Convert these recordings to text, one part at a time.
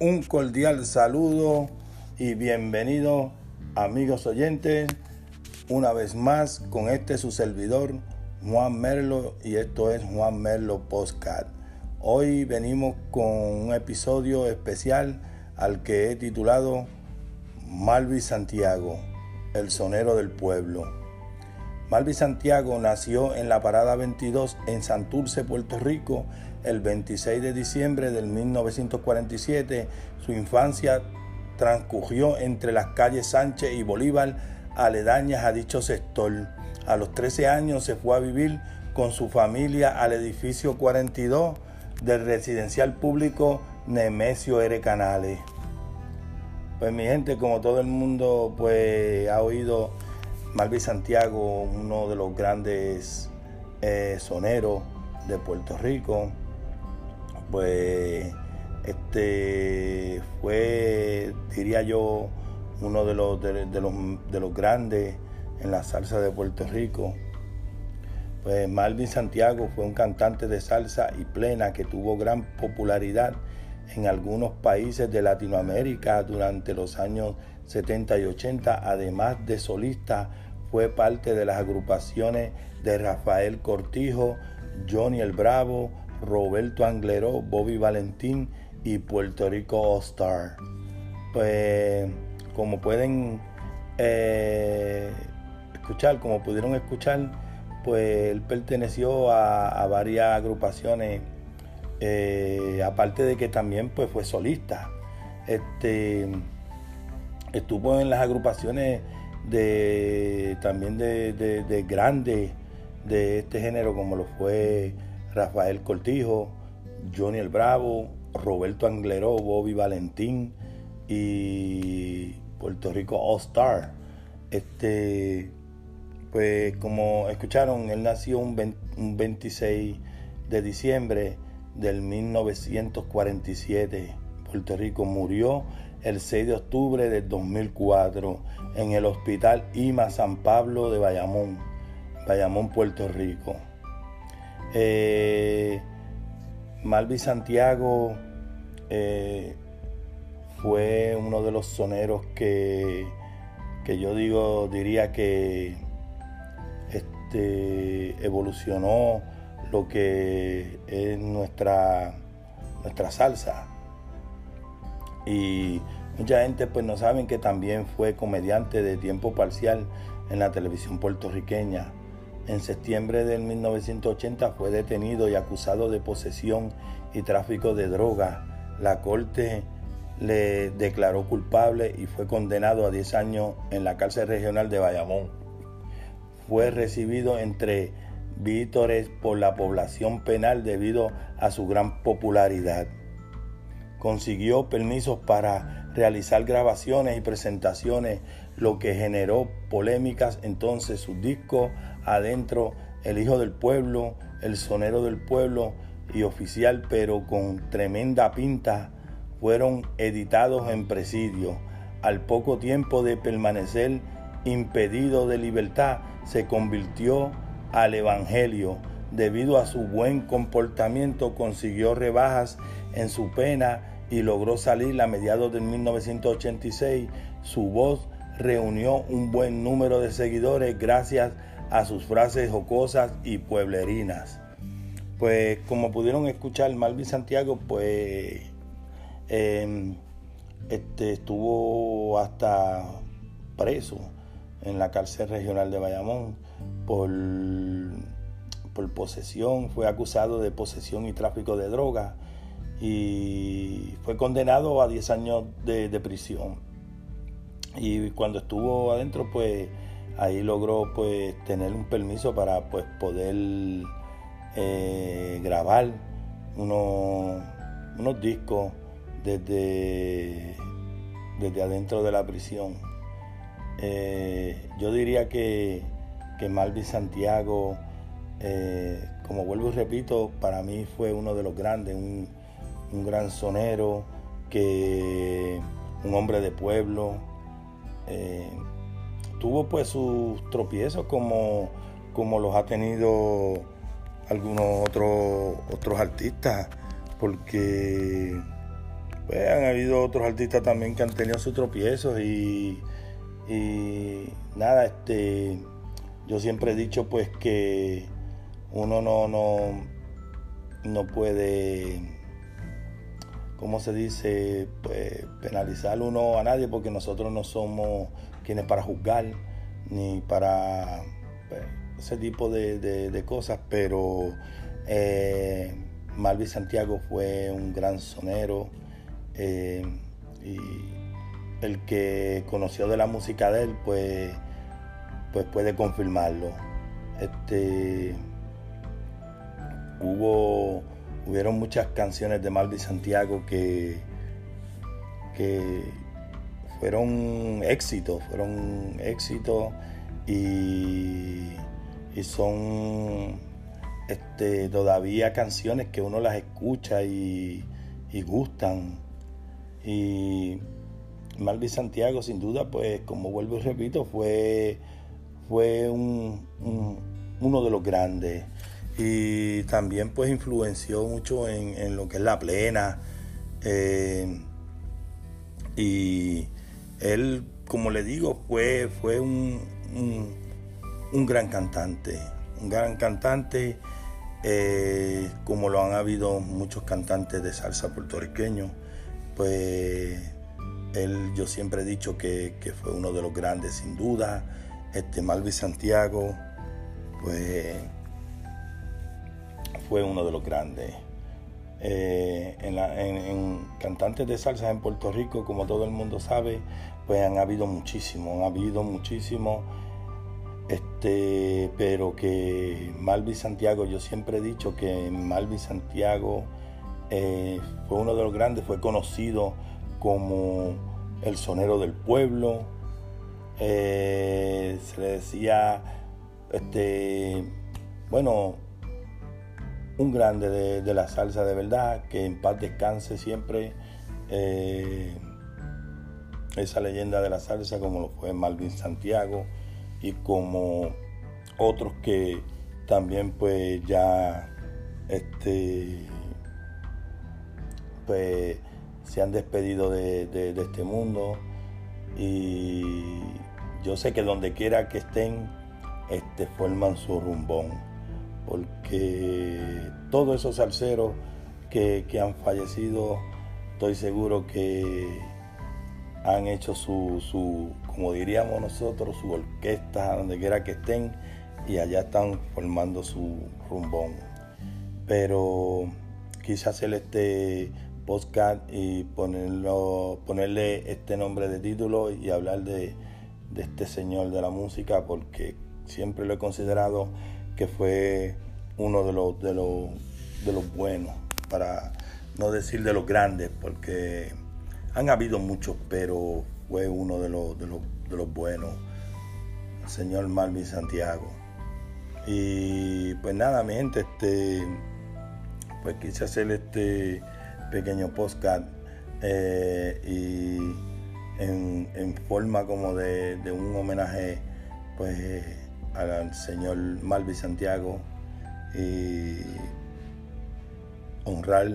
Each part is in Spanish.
Un cordial saludo y bienvenido amigos oyentes una vez más con este su servidor Juan Merlo y esto es Juan Merlo Postcard. Hoy venimos con un episodio especial al que he titulado Malvi Santiago, el sonero del pueblo. Malvi Santiago nació en la Parada 22 en Santurce, Puerto Rico, el 26 de diciembre del 1947. Su infancia transcurrió entre las calles Sánchez y Bolívar, aledañas a dicho sector. A los 13 años se fue a vivir con su familia al edificio 42 del residencial público Nemesio R. Canales. Pues mi gente, como todo el mundo pues ha oído, Malvi Santiago, uno de los grandes eh, soneros de Puerto Rico, pues este fue, diría yo, uno de los, de, los, de los grandes en la salsa de Puerto Rico. Pues Malvin Santiago fue un cantante de salsa y plena que tuvo gran popularidad en algunos países de Latinoamérica durante los años 70 y 80. Además de solista, fue parte de las agrupaciones de Rafael Cortijo, Johnny el Bravo, Roberto Angleró, Bobby Valentín y Puerto Rico All Star. Pues como pueden eh, escuchar, como pudieron escuchar, pues él perteneció a, varias agrupaciones, eh, aparte de que también pues fue solista. Este, estuvo en las agrupaciones de también de, de grandes de este género como lo fue Rafael Cortijo, Johnny el Bravo, Roberto Angleró, Bobby Valentín y Puerto Rico All Star. Este, pues como escucharon, él nació un, 26 de diciembre del 1947. Puerto Rico murió el 6 de octubre del 2004 en el Hospital IMA San Pablo de Bayamón, Bayamón, Puerto Rico. Eh, Malvi Santiago eh, fue uno de los soneros que, que yo digo, diría que este, evolucionó lo que es nuestra, nuestra salsa. Y mucha gente pues no saben que también fue comediante de tiempo parcial en la televisión puertorriqueña. En septiembre del 1980 fue detenido y acusado de posesión y tráfico de droga. La corte le declaró culpable y fue condenado a 10 años en la cárcel regional de Bayamón fue recibido entre vítores por la población penal debido a su gran popularidad. Consiguió permisos para realizar grabaciones y presentaciones, lo que generó polémicas. Entonces su disco Adentro, El Hijo del Pueblo, El Sonero del Pueblo y Oficial, pero con tremenda pinta, fueron editados en presidio. Al poco tiempo de permanecer impedido de libertad, se convirtió al Evangelio. Debido a su buen comportamiento consiguió rebajas en su pena y logró salir a mediados de 1986. Su voz reunió un buen número de seguidores gracias a sus frases jocosas y pueblerinas. Pues como pudieron escuchar, Malvin Santiago pues em, este, estuvo hasta preso en la cárcel regional de Bayamón por, por posesión, fue acusado de posesión y tráfico de droga y fue condenado a 10 años de, prisión. Y cuando estuvo adentro, pues ahí logró pues tener un permiso para pues poder eh, grabar unos, unos discos desde, desde adentro de la prisión. Eh, yo diría que, que Malvin Santiago, eh, como vuelvo y repito, para mí fue uno de los grandes, un, gran sonero, que, un hombre de pueblo. Eh, tuvo pues sus tropiezos como, como los ha tenido algunos otros, otros artistas, porque pues han habido otros artistas también que han tenido sus tropiezos y, y nada, este, yo siempre he dicho pues que uno no, no, no puede, ¿cómo se dice? Pues penalizar uno a nadie porque nosotros no somos quienes para juzgar ni para pues, ese tipo de, cosas, pero eh, Santiago fue un gran sonero eh, y el que conoció de la música de él, pues, pues puede confirmarlo. Este, hubo, hubieron muchas canciones de Malvi Santiago que, que fueron éxitos, fueron éxitos y, son este, todavía canciones que uno las escucha y, y gustan. Y Malvi Santiago, sin duda, pues como vuelvo y repito, fue, fue un, uno de los grandes. Y también pues influenció mucho en, lo que es la plena. Eh, y él, como le digo, fue, fue un, un, gran cantante. Un gran cantante, eh, como lo han habido muchos cantantes de salsa puertorriqueños. Pues él, yo siempre he dicho que, fue uno de los grandes, sin duda. Este Malvi Santiago, pues fue uno de los grandes. Eh, en, cantantes de salsa en Puerto Rico, como todo el mundo sabe, pues han habido muchísimos, han habido muchísimos. Este, pero que Malvi Santiago, yo siempre he dicho que Malvi Santiago eh, fue uno de los grandes, fue conocido como el sonero del pueblo. Eh, se le decía, este, bueno, un grande de, la salsa de verdad, que en paz descanse siempre eh, esa leyenda de la salsa como lo fue Malvin Santiago y como otros que también pues ya este pues se han despedido de, este mundo. Y yo sé que donde quiera que estén, este, forman su rumbón, porque todos esos salseros que, han fallecido, estoy seguro que han hecho su, su, como diríamos nosotros, su orquesta, donde quiera que estén, y allá están formando su rumbón. Pero quise hacer este podcast y ponerlo, ponerle este nombre de título y hablar de, este señor de la música porque siempre lo he considerado que fue uno de los, de los, de los buenos, para no decir de los grandes, porque han habido muchos, pero fue uno de los, de los, de los buenos, el señor Malvin Santiago. Y pues nada, mi gente, este, pues quise hacer este pequeño podcast eh, y en, forma como de, un homenaje pues al señor Malvi Santiago y honrar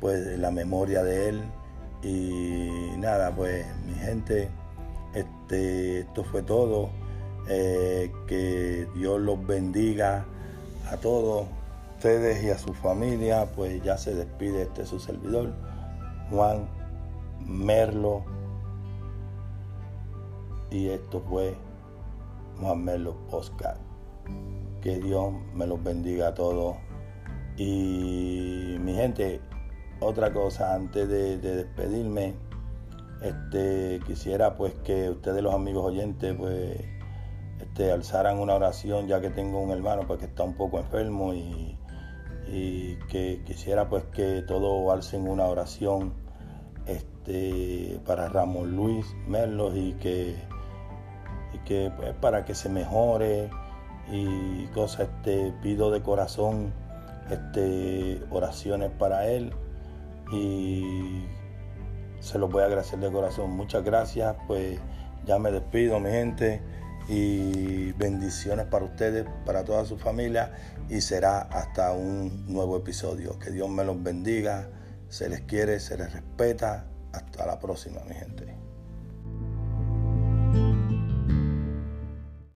pues la memoria de él. Y nada pues mi gente este esto fue todo. Eh, que Dios los bendiga a todos ustedes y a su familia, pues ya se despide este su servidor, Juan Merlo. Y esto fue Juan Merlo Postcard. Que Dios me los bendiga a todos. Y mi gente, otra cosa antes de, despedirme, este, quisiera pues que ustedes los amigos oyentes pues este, alzaran una oración ya que tengo un hermano pues que está un poco enfermo y y que quisiera pues que todos alcen una oración este, para Ramón Luis Merlos y que, que pues, para que se mejore y cosas, este, pido de corazón este, oraciones para él y se los voy a agradecer de corazón. Muchas gracias, pues ya me despido mi gente y bendiciones para ustedes, para toda su familia y será hasta un nuevo episodio. Que Dios me los bendiga. Se les quiere, se les respeta. Hasta la próxima, mi gente.